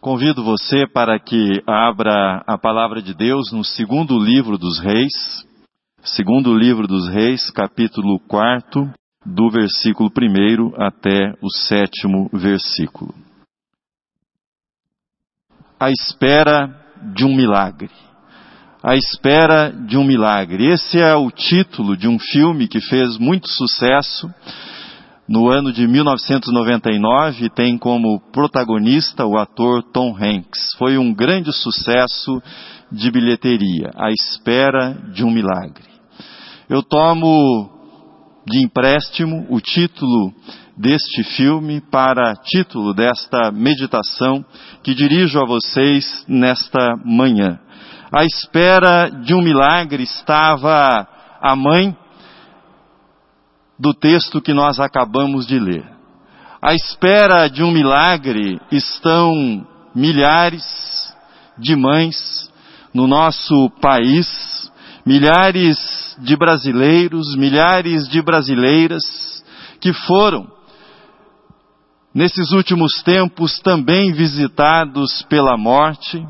Convido você para que abra a palavra de Deus no segundo livro dos Reis, segundo livro dos Reis, capítulo 4, do versículo 1 até o sétimo versículo. A espera de um milagre. A espera de um milagre. Esse é o título de um filme que fez muito sucesso no ano de 1999 tem como protagonista o ator Tom Hanks. Foi um grande sucesso de bilheteria, A Espera de um Milagre. Eu tomo de empréstimo o título deste filme para título desta meditação que dirijo a vocês nesta manhã. À espera de um milagre estava a mãe do texto que nós acabamos de ler. À espera de um milagre estão milhares de mães no nosso país, milhares de brasileiros, milhares de brasileiras que foram, nesses últimos tempos, também visitados pela morte,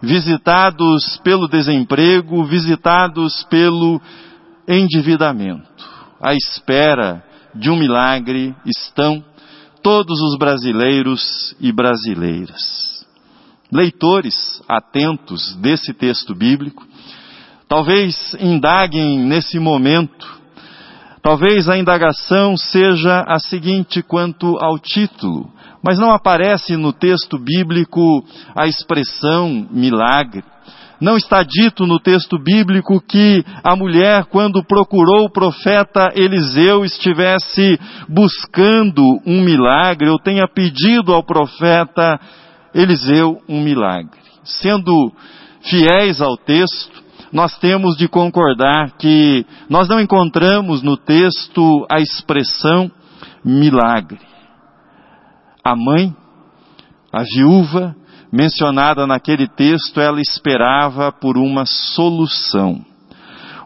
visitados pelo desemprego, visitados pelo endividamento à espera de um milagre estão todos os brasileiros e brasileiras. Leitores atentos desse texto bíblico, talvez indaguem nesse momento, talvez a indagação seja a seguinte quanto ao título, mas não aparece no texto bíblico a expressão milagre. Não está dito no texto bíblico que a mulher, quando procurou o profeta Eliseu, estivesse buscando um milagre ou tenha pedido ao profeta Eliseu um milagre. Sendo fiéis ao texto, nós temos de concordar que nós não encontramos no texto a expressão milagre. A mãe, a viúva, mencionada naquele texto, ela esperava por uma solução.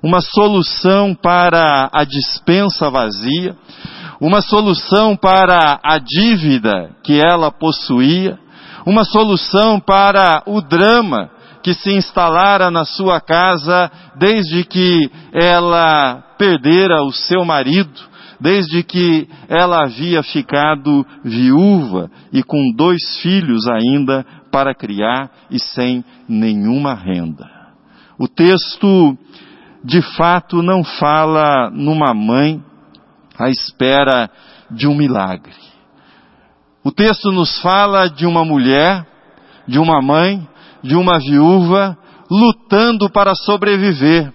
Uma solução para a dispensa vazia, uma solução para a dívida que ela possuía, uma solução para o drama que se instalara na sua casa desde que ela perdera o seu marido, desde que ela havia ficado viúva e com dois filhos ainda para criar e sem nenhuma renda. O texto, de fato, não fala numa mãe à espera de um milagre. O texto nos fala de uma mulher, de uma mãe, de uma viúva, lutando para sobreviver,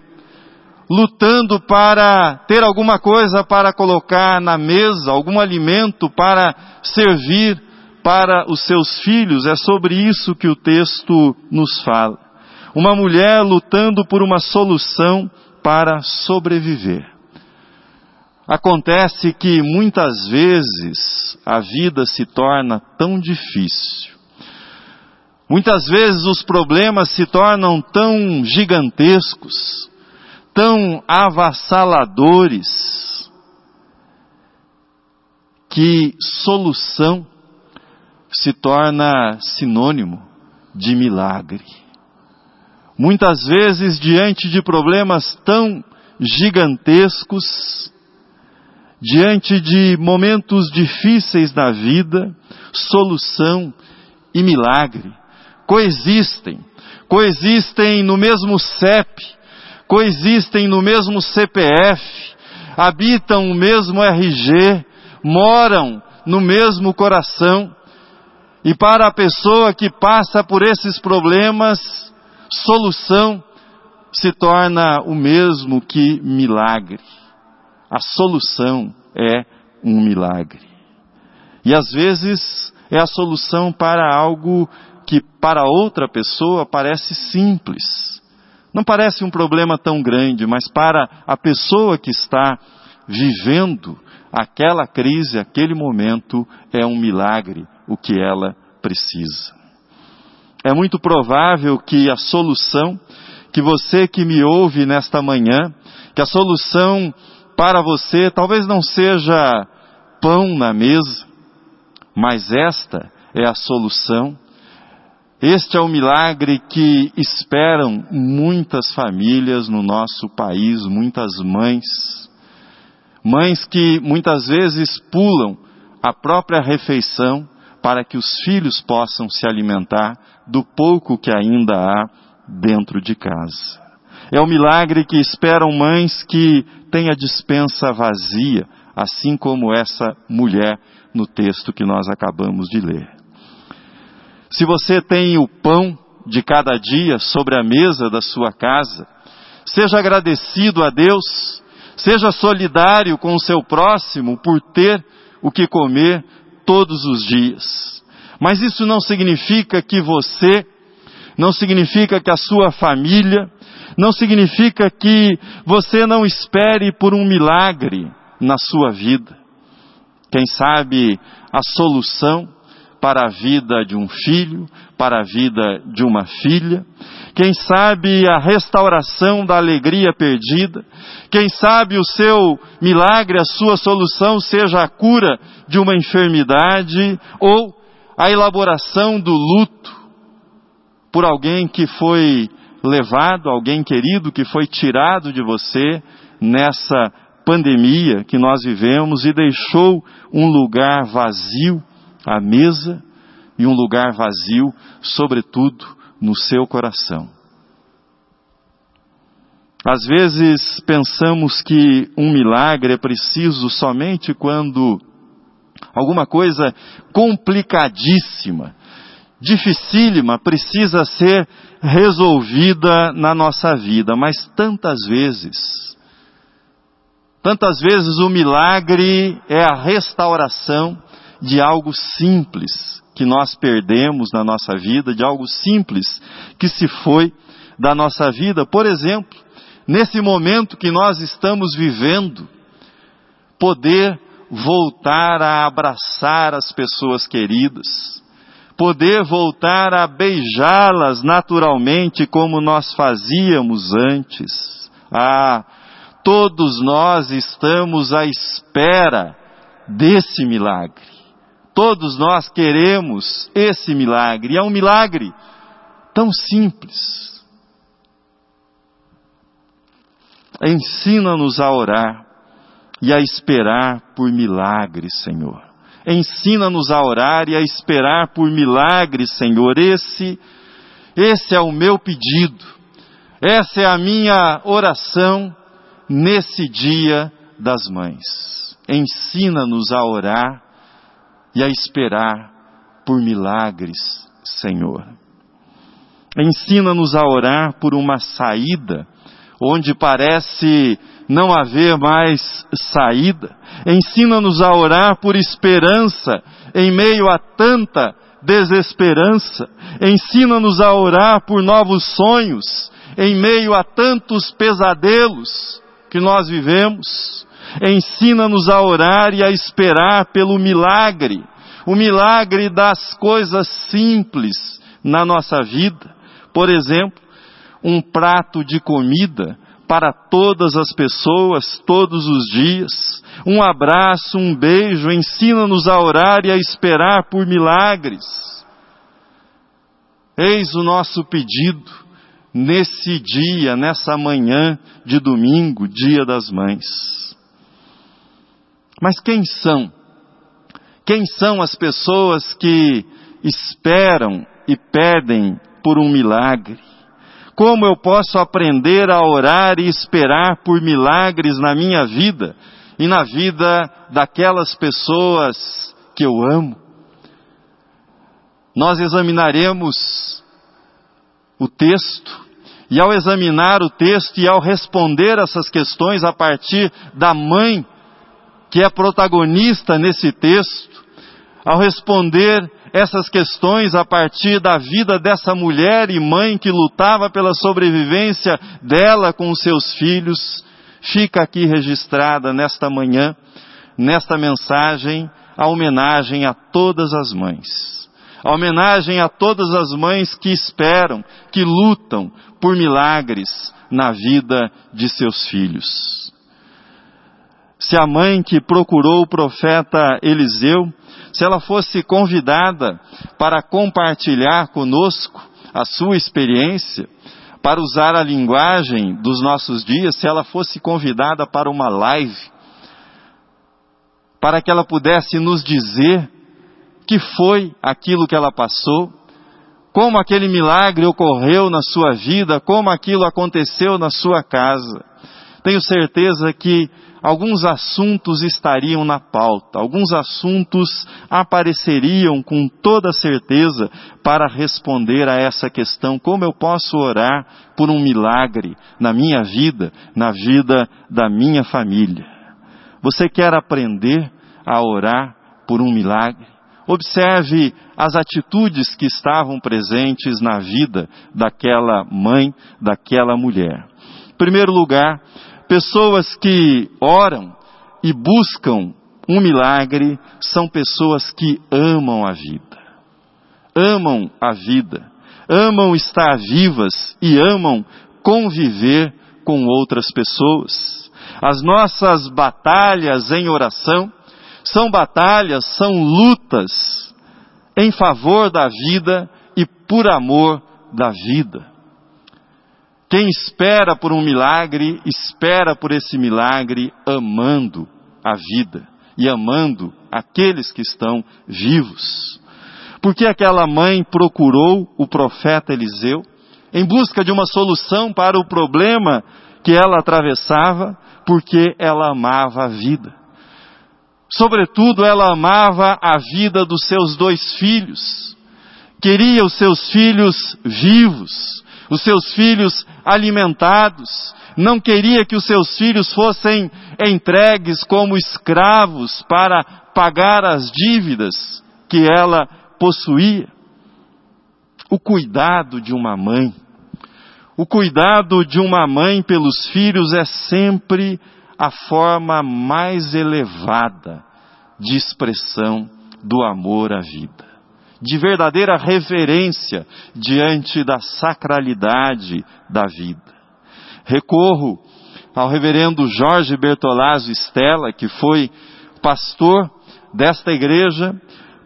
lutando para ter alguma coisa para colocar na mesa, algum alimento para servir para os seus filhos, é sobre isso que o texto nos fala. Uma mulher lutando por uma solução para sobreviver. Acontece que muitas vezes a vida se torna tão difícil. Muitas vezes os problemas se tornam tão gigantescos, tão avassaladores, que solução se torna sinônimo de milagre. Muitas vezes, diante de problemas tão gigantescos, diante de momentos difíceis na vida, solução e milagre coexistem. Coexistem no mesmo CEP, coexistem no mesmo CPF, habitam o mesmo RG, moram no mesmo coração. E para a pessoa que passa por esses problemas, solução se torna o mesmo que milagre. A solução é um milagre. E às vezes é a solução para algo que para outra pessoa parece simples. Não parece um problema tão grande, mas para a pessoa que está vivendo aquela crise, aquele momento, é um milagre o que ela precisa. É muito provável que a solução, que você que me ouve nesta manhã, que a solução para você talvez não seja pão na mesa, mas esta é a solução, Este é o milagre que esperam muitas famílias no nosso país, muitas mães. Mães que muitas vezes pulam a própria refeição para que os filhos possam se alimentar do pouco que ainda há dentro de casa. É o milagre que esperam mães que têm a dispensa vazia, assim como essa mulher no texto que nós acabamos de ler. Se você tem o pão de cada dia sobre a mesa da sua casa, seja agradecido a Deus, seja solidário com o seu próximo por ter o que comer todos os dias. Mas isso não significa que você, não significa que a sua família, não significa que você não espere por um milagre na sua vida. Quem sabe a solução para a vida de um filho, para a vida de uma filha. Quem sabe a restauração da alegria perdida. Quem sabe o seu milagre, a sua solução seja a cura de uma enfermidade ou a elaboração do luto por alguém que foi levado, alguém querido que foi tirado de você nessa pandemia que nós vivemos e deixou um lugar vazio a mesa e um lugar vazio, sobretudo no seu coração. Às vezes pensamos que um milagre é preciso somente quando alguma coisa complicadíssima, dificílima, precisa ser resolvida na nossa vida, mas tantas vezes, tantas vezes o milagre é a restauração de algo simples que nós perdemos na nossa vida, de algo simples que se foi da nossa vida. Por exemplo, nesse momento que nós estamos vivendo, poder voltar a abraçar as pessoas queridas, poder voltar a beijá-las naturalmente como nós fazíamos antes. Ah, todos nós estamos à espera desse milagre. Todos nós queremos esse milagre, e é um milagre tão simples. Ensina-nos a orar e a esperar por milagres, Senhor. Ensina-nos a orar e a esperar por milagres, Senhor. Esse, esse é o meu pedido. Essa é a minha oração nesse dia das mães. Ensina-nos a orar e a esperar por milagres, Senhor. Ensina-nos a orar por uma saída onde parece não haver mais saída. Ensina-nos a orar por esperança em meio a tanta desesperança. Ensina-nos a orar por novos sonhos em meio a tantos pesadelos que nós vivemos. Ensina-nos a orar e a esperar pelo milagre, o milagre das coisas simples na nossa vida. Por exemplo, um prato de comida para todas as pessoas, todos os dias. Um abraço, um beijo, ensina-nos a orar e a esperar por milagres. Eis o nosso pedido nesse dia, nessa manhã de domingo, dia das mães. Mas quem são? Quem são as pessoas que esperam e pedem por um milagre? Como eu posso aprender a orar e esperar por milagres na minha vida e na vida daquelas pessoas que eu amo? Nós examinaremos o texto e ao examinar o texto e ao responder essas questões a partir da mãe que é protagonista nesse texto, ao responder essas questões a partir da vida dessa mulher e mãe que lutava pela sobrevivência dela com os seus filhos, fica aqui registrada nesta manhã, nesta mensagem, a homenagem a todas as mães. A homenagem a todas as mães que esperam, que lutam por milagres na vida de seus filhos. Se a mãe que procurou o profeta Eliseu, se ela fosse convidada para compartilhar conosco a sua experiência, para usar a linguagem dos nossos dias, se ela fosse convidada para uma live, para que ela pudesse nos dizer que foi aquilo que ela passou, como aquele milagre ocorreu na sua vida, como aquilo aconteceu na sua casa. Tenho certeza que alguns assuntos estariam na pauta, alguns assuntos apareceriam com toda certeza para responder a essa questão: como eu posso orar por um milagre na minha vida, na vida da minha família? Você quer aprender a orar por um milagre? Observe as atitudes que estavam presentes na vida daquela mãe, daquela mulher. Em primeiro lugar, pessoas que oram e buscam um milagre são pessoas que amam a vida. Amam a vida, amam estar vivas e amam conviver com outras pessoas. As nossas batalhas em oração são batalhas, são lutas em favor da vida e por amor da vida. Quem espera por um milagre, espera por esse milagre amando a vida e amando aqueles que estão vivos. Porque aquela mãe procurou o profeta Eliseu em busca de uma solução para o problema que ela atravessava, porque ela amava a vida. Sobretudo, ela amava a vida dos seus dois filhos. Queria os seus filhos vivos, os seus filhos alimentados. Não queria que os seus filhos fossem entregues como escravos para pagar as dívidas que ela possuía. O cuidado de uma mãe, o cuidado de uma mãe pelos filhos é sempre a forma mais elevada de expressão do amor à vida, de verdadeira reverência diante da sacralidade da vida. Recorro ao reverendo Jorge Bertolazzo Stella, que foi pastor desta igreja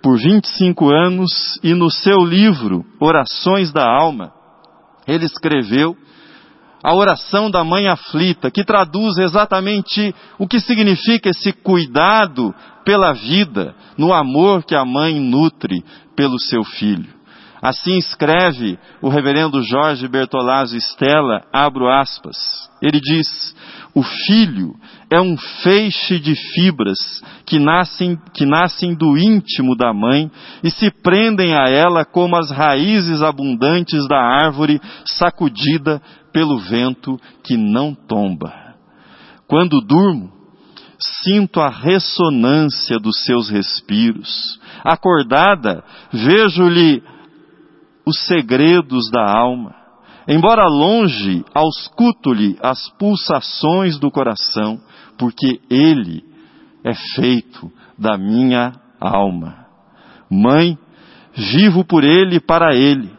por 25 anos e no seu livro Orações da Alma, ele escreveu a oração da mãe aflita, que traduz exatamente o que significa esse cuidado pela vida, no amor que a mãe nutre pelo seu filho. Assim escreve o reverendo Jorge Bertolazzo Stella, abro aspas. Ele diz: O filho é um feixe de fibras que nascem, que nascem do íntimo da mãe e se prendem a ela como as raízes abundantes da árvore sacudida pelo vento que não tomba. Quando durmo, sinto a ressonância dos seus respiros. Acordada, vejo-lhe os segredos da alma. Embora longe, ausculto-lhe as pulsações do coração, porque ele é feito da minha alma. Mãe, vivo por ele e para ele.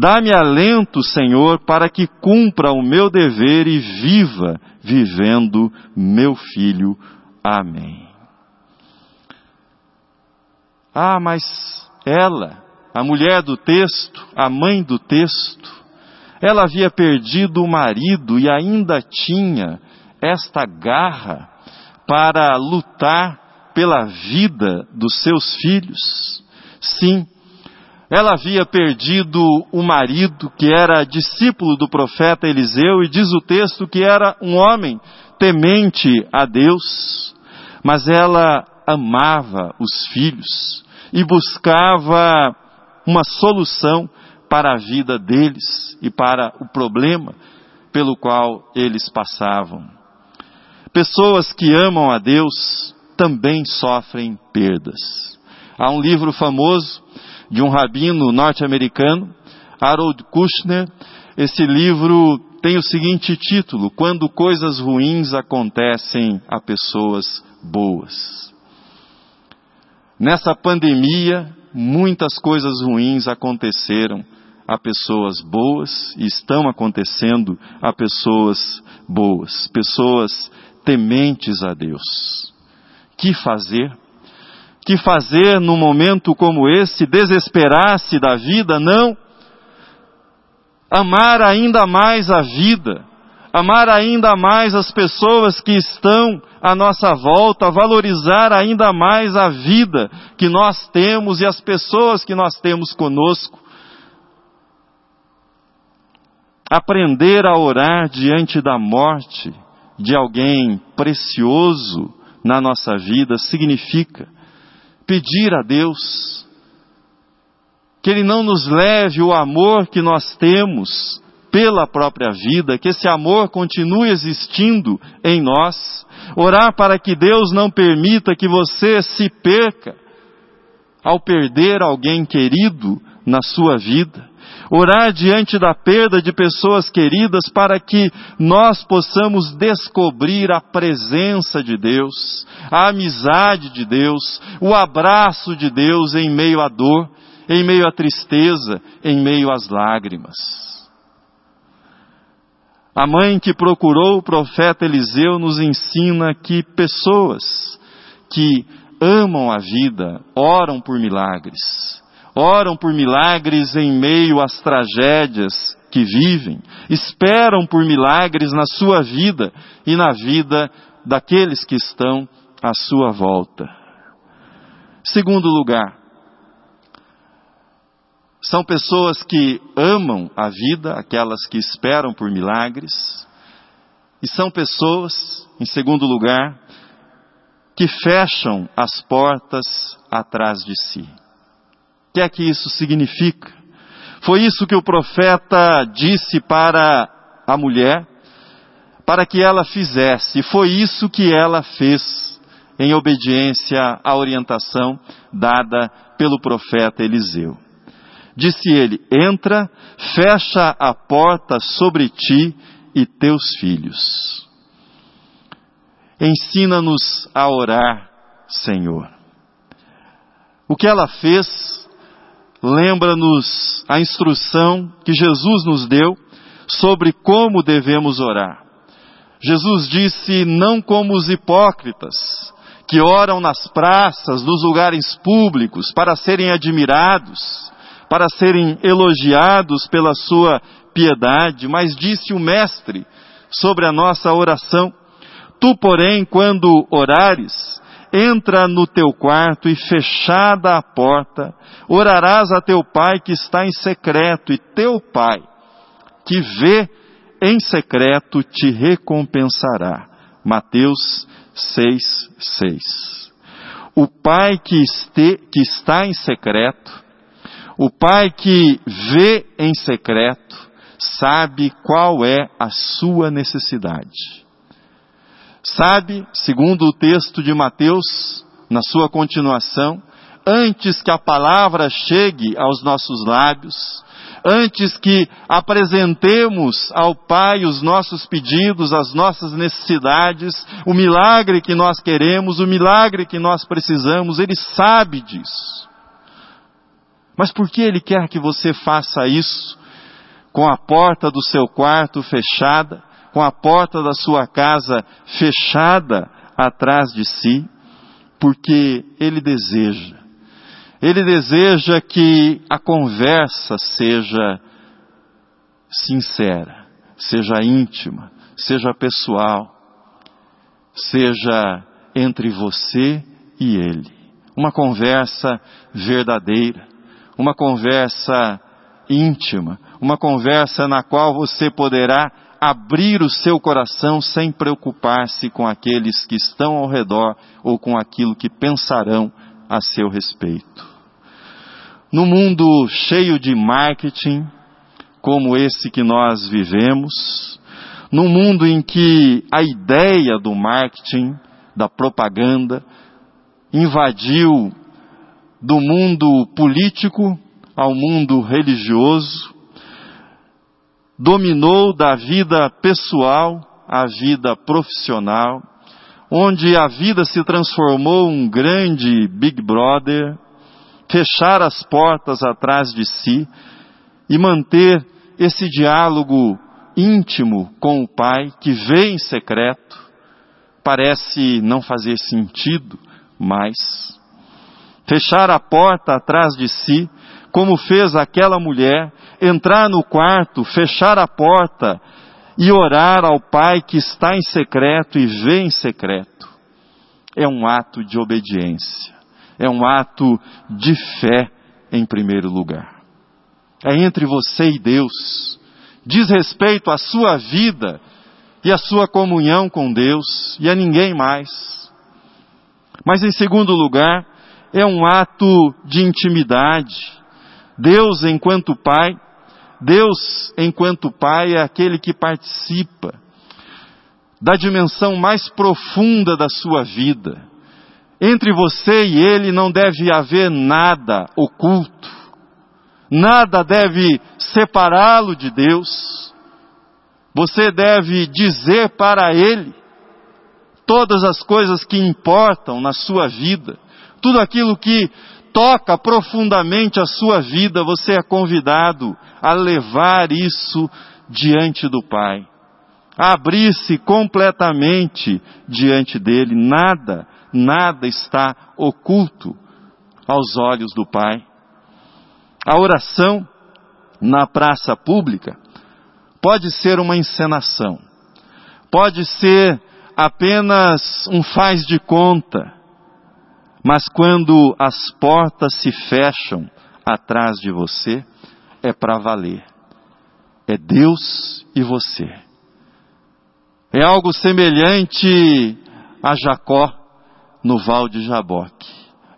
Dá-me alento, Senhor, para que cumpra o meu dever e viva vivendo meu filho. Amém. Ah, mas ela, a mulher do texto, a mãe do texto, ela havia perdido o marido e ainda tinha esta garra para lutar pela vida dos seus filhos. Sim, ela havia perdido o marido que era discípulo do profeta Eliseu e diz o texto que era um homem temente a Deus, mas ela amava os filhos e buscava uma solução para a vida deles e para o problema pelo qual eles passavam. Pessoas que amam a Deus também sofrem perdas. Há um livro famoso de um rabino norte-americano, Harold Kushner. Esse livro tem o seguinte título: Quando coisas ruins acontecem a pessoas boas. Nessa pandemia, muitas coisas ruins aconteceram a pessoas boas e estão acontecendo a pessoas boas. Pessoas tementes a Deus. Que fazer? Que fazer num momento como esse? Desesperar-se da vida? Não. Amar ainda mais a vida, amar ainda mais as pessoas que estão à nossa volta, valorizar ainda mais a vida que nós temos e as pessoas que nós temos conosco. Aprender a orar diante da morte de alguém precioso na nossa vida significa pedir a Deus que Ele não nos leve o amor que nós temos pela própria vida, que esse amor continue existindo em nós. Orar para que Deus não permita que você se perca ao perder alguém querido na sua vida. Orar diante da perda de pessoas queridas para que nós possamos descobrir a presença de Deus, a amizade de Deus, o abraço de Deus em meio à dor, em meio à tristeza, em meio às lágrimas. A mãe que procurou o profeta Eliseu nos ensina que pessoas que amam a vida oram por milagres. Oram por milagres em meio às tragédias que vivem. Esperam por milagres na sua vida e na vida daqueles que estão à sua volta. Segundo lugar, são pessoas que amam a vida, aquelas que esperam por milagres, e são pessoas, em segundo lugar, que fecham as portas atrás de si. Que é que isso significa? Foi isso que o profeta disse para a mulher, para que ela fizesse, foi isso que ela fez, em obediência à orientação dada pelo profeta Eliseu. Disse ele: Entra, fecha a porta sobre ti e teus filhos. Ensina-nos a orar, Senhor. O que ela fez lembra-nos a instrução que Jesus nos deu sobre como devemos orar. Jesus disse: Não como os hipócritas, que oram nas praças, nos lugares públicos, para serem admirados para serem elogiados pela sua piedade, mas disse o Mestre sobre a nossa oração: Tu, porém, quando orares, entra no teu quarto e fechada a porta, orarás a teu pai que está em secreto, e teu pai, que vê em secreto, te recompensará. Mateus 6, 6. O pai que, este, que está em secreto, o pai que vê em secreto sabe qual é a sua necessidade. Sabe, segundo o texto de Mateus, na sua continuação, antes que a palavra chegue aos nossos lábios, antes que apresentemos ao Pai os nossos pedidos, as nossas necessidades, o milagre que nós queremos, o milagre que nós precisamos, Ele sabe disso. Mas por que ele quer que você faça isso com a porta do seu quarto fechada, com a porta da sua casa fechada atrás de si? Porque ele deseja. Ele deseja que a conversa seja sincera, seja íntima, seja pessoal, seja entre você e ele. Uma conversa verdadeira uma conversa íntima, uma conversa na qual você poderá abrir o seu coração sem preocupar-se com aqueles que estão ao redor ou com aquilo que pensarão a seu respeito. No mundo cheio de marketing, como esse que nós vivemos, num mundo em que a ideia do marketing, da propaganda, invadiu do mundo político ao mundo religioso, dominou da vida pessoal à vida profissional, onde a vida se transformou um grande Big Brother, fechar as portas atrás de si e manter esse diálogo íntimo com o Pai que vê em secreto parece não fazer sentido mais. Fechar a porta atrás de si, como fez aquela mulher, entrar no quarto, fechar a porta e orar ao Pai que está em secreto e vê em secreto. É um ato de obediência, é um ato de fé em primeiro lugar. É entre você e Deus. Diz respeito à sua vida e à sua comunhão com Deus e a ninguém mais. Mas em segundo lugar, é um ato de intimidade. Deus enquanto Pai, Deus enquanto Pai é aquele que participa da dimensão mais profunda da sua vida. Entre você e Ele não deve haver nada oculto, nada deve separá-lo de Deus. Você deve dizer para Ele todas as coisas que importam na sua vida, tudo aquilo que toca profundamente a sua vida, você é convidado a levar isso diante do Pai. A abrir-se completamente diante dele, nada, nada está oculto aos olhos do Pai. A oração na praça pública pode ser uma encenação, pode ser apenas um faz de conta, mas quando as portas se fecham atrás de você, é para valer. É Deus e você. É algo semelhante a Jacó no Val de Jaboque.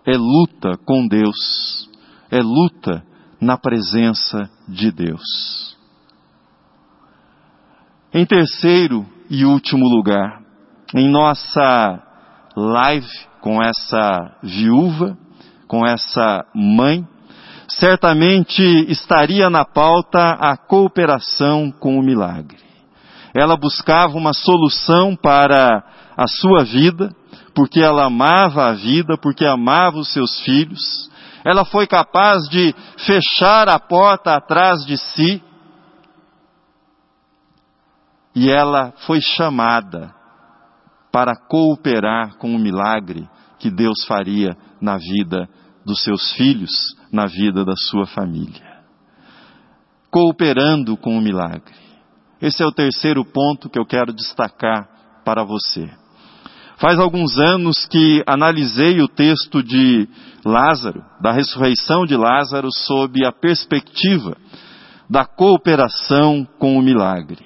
É luta com Deus. É luta na presença de Deus. Em terceiro e último lugar, em nossa live com essa viúva, com essa mãe, certamente estaria na pauta a cooperação com o milagre. Ela buscava uma solução para a sua vida, porque ela amava a vida, porque amava os seus filhos. Ela foi capaz de fechar a porta atrás de si. E ela foi chamada para cooperar com o milagre que Deus faria na vida dos seus filhos, na vida da sua família. Cooperando com o milagre. Esse é o terceiro ponto que eu quero destacar para você. Faz alguns anos que analisei o texto de Lázaro, da ressurreição de Lázaro, sob a perspectiva da cooperação com o milagre.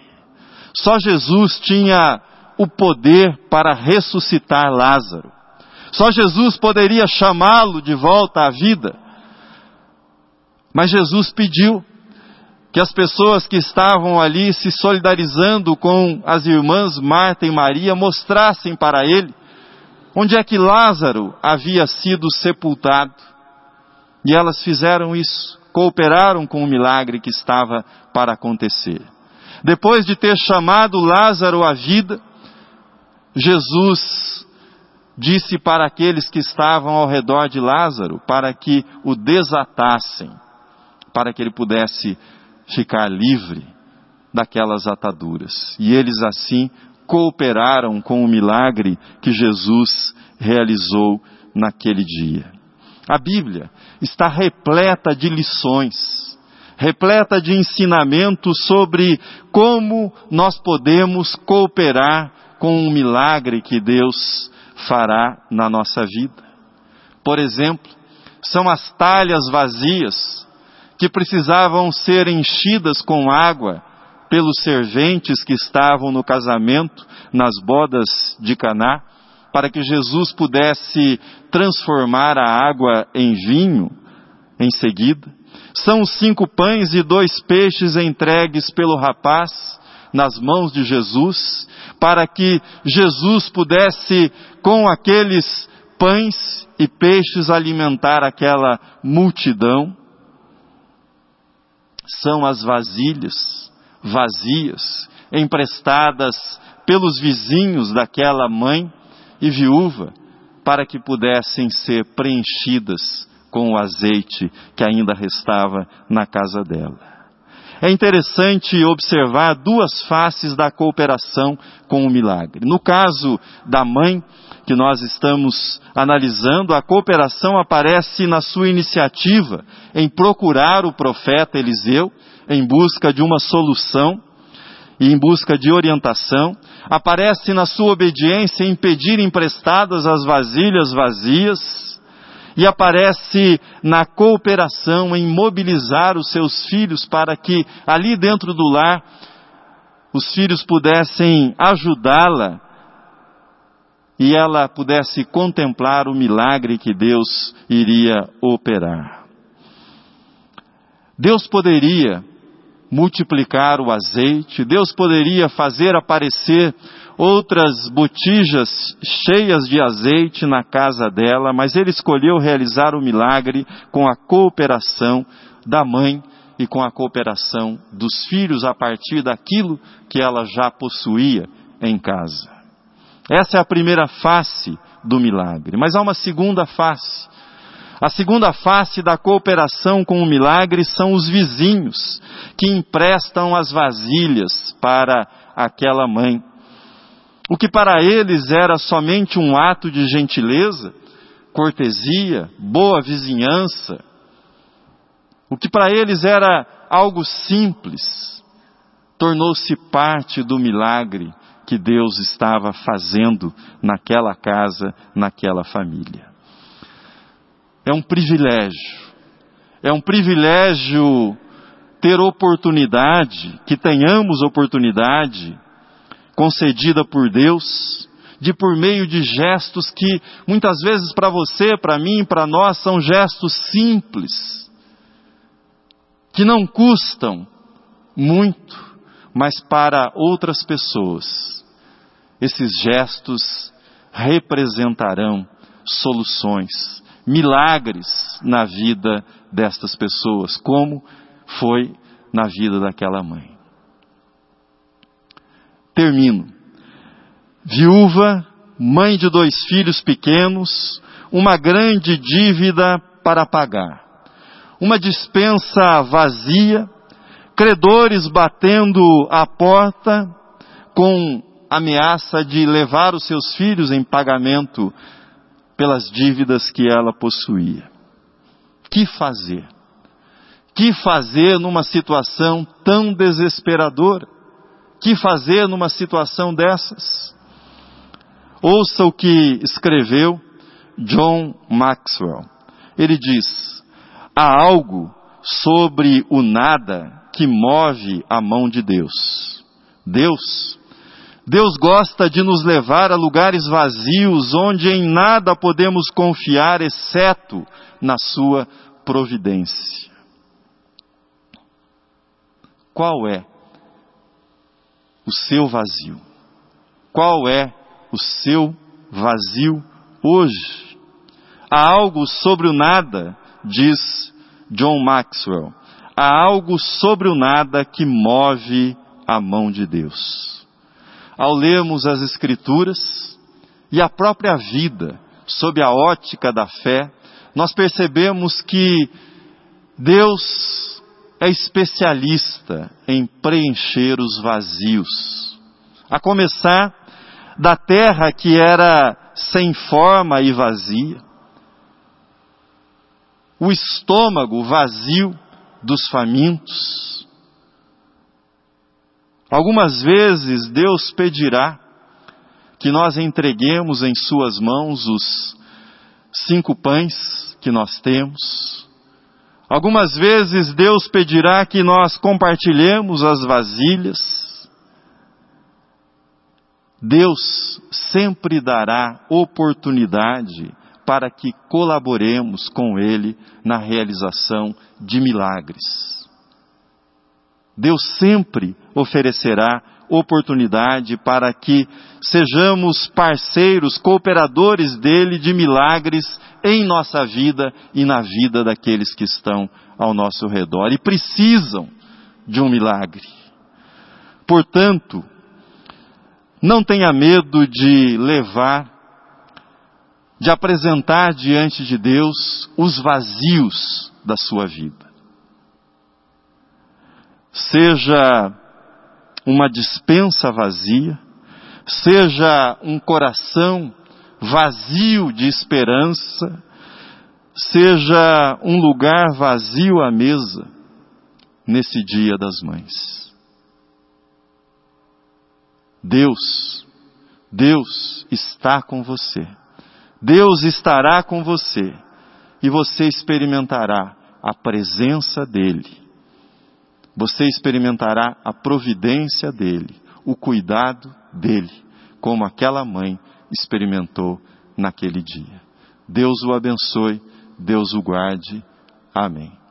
Só Jesus tinha o poder para ressuscitar Lázaro. Só Jesus poderia chamá-lo de volta à vida. Mas Jesus pediu que as pessoas que estavam ali se solidarizando com as irmãs Marta e Maria mostrassem para ele onde é que Lázaro havia sido sepultado. E elas fizeram isso, cooperaram com o milagre que estava para acontecer. Depois de ter chamado Lázaro à vida, Jesus disse para aqueles que estavam ao redor de Lázaro para que o desatassem, para que ele pudesse ficar livre daquelas ataduras. E eles assim cooperaram com o milagre que Jesus realizou naquele dia. A Bíblia está repleta de lições, repleta de ensinamentos sobre como nós podemos cooperar com o milagre que Deus fará na nossa vida. Por exemplo, são as talhas vazias que precisavam ser enchidas com água pelos serventes que estavam no casamento, nas bodas de Caná, para que Jesus pudesse transformar a água em vinho em seguida. São os cinco pães e dois peixes entregues pelo rapaz nas mãos de Jesus, para que Jesus pudesse, com aqueles pães e peixes, alimentar aquela multidão. São as vasilhas vazias, emprestadas pelos vizinhos daquela mãe e viúva, para que pudessem ser preenchidas com o azeite que ainda restava na casa dela. É interessante observar duas faces da cooperação com o milagre. No caso da mãe, que nós estamos analisando, a cooperação aparece na sua iniciativa em procurar o profeta Eliseu em busca de uma solução e em busca de orientação, aparece na sua obediência em pedir emprestadas as vasilhas vazias, e aparece na cooperação em mobilizar os seus filhos para que ali dentro do lar os filhos pudessem ajudá-la e ela pudesse contemplar o milagre que Deus iria operar. Deus poderia multiplicar o azeite, Deus poderia fazer aparecer outras botijas cheias de azeite na casa dela, mas ele escolheu realizar o milagre com a cooperação da mãe e com a cooperação dos filhos a partir daquilo que ela já possuía em casa. Essa é a primeira face do milagre. Mas há uma segunda face. A segunda face da cooperação com o milagre são os vizinhos que emprestam as vasilhas para aquela mãe. O que para eles era somente um ato de gentileza, cortesia, boa vizinhança, o que para eles era algo simples, tornou-se parte do milagre que Deus estava fazendo naquela casa, naquela família. É um privilégio, é um privilégio ter oportunidade, que tenhamos oportunidade concedida por Deus, de por meio de gestos que muitas vezes para você, para mim, para nós são gestos simples, que não custam muito, mas para outras pessoas esses gestos representarão soluções, milagres na vida destas pessoas, como foi na vida daquela mãe. Termino. Viúva, mãe de dois filhos pequenos, uma grande dívida para pagar, uma dispensa vazia, credores batendo a porta com ameaça de levar os seus filhos em pagamento pelas dívidas que ela possuía. Que fazer? Que fazer numa situação tão desesperadora? Que fazer numa situação dessas? Ouça o que escreveu John Maxwell. Ele diz: há algo sobre o nada que move a mão de Deus. Deus Deus gosta de nos levar a lugares vazios onde em nada podemos confiar exceto na Sua providência. Qual é o seu vazio? Qual é o seu vazio hoje? Há algo sobre o nada, diz John Maxwell. Há algo sobre o nada que move a mão de Deus ao lermos as Escrituras e a própria vida sob a ótica da fé, nós percebemos que Deus é especialista em preencher os vazios. A começar da terra que era sem forma e vazia, o estômago vazio dos famintos, Algumas vezes Deus pedirá que nós entreguemos em Suas mãos os cinco pães que nós temos. Algumas vezes Deus pedirá que nós compartilhemos as vasilhas. Deus sempre dará oportunidade para que colaboremos com Ele na realização de milagres. Deus sempre oferecerá oportunidade para que sejamos parceiros, cooperadores dele de milagres em nossa vida e na vida daqueles que estão ao nosso redor e precisam de um milagre. Portanto, não tenha medo de levar, de apresentar diante de Deus os vazios da sua vida. seja uma dispensa vazia, seja um coração vazio de esperança, seja um lugar vazio à mesa nesse dia das mães. Deus, Deus está com você. Deus estará com você e você experimentará a presença dEle. Você experimentará a providência dEle, o cuidado dEle, como aquela mãe experimentou naquele dia. Deus o abençoe, Deus o guarde. Amém.